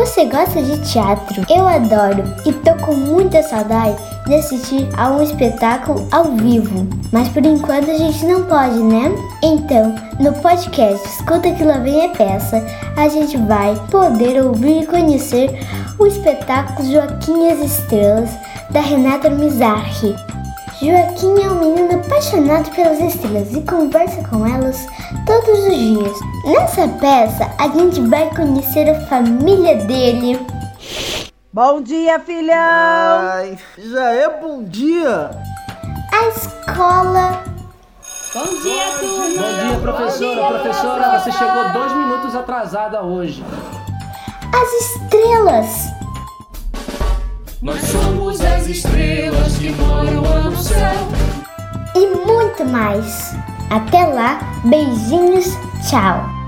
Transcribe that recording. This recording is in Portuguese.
Você gosta de teatro? Eu adoro e tô com muita saudade de assistir a um espetáculo ao vivo. Mas por enquanto a gente não pode, né? Então, no podcast Escuta que lá vem a peça, a gente vai poder ouvir e conhecer o espetáculo Joaquim e as Estrelas da Renata Mizarri. Joaquim é um menino apaixonado pelas estrelas e conversa com elas todos os dias. Nessa peça, a gente vai conhecer a família dele. Bom dia, filhão! Ai, já é bom dia! A escola. Bom dia, turma! Bom dia, professora. professora, você chegou dois minutos atrasada hoje. As estrelas. Nós somos as estrelas que moram no céu. E muito mais. Até lá, beijinhos, tchau!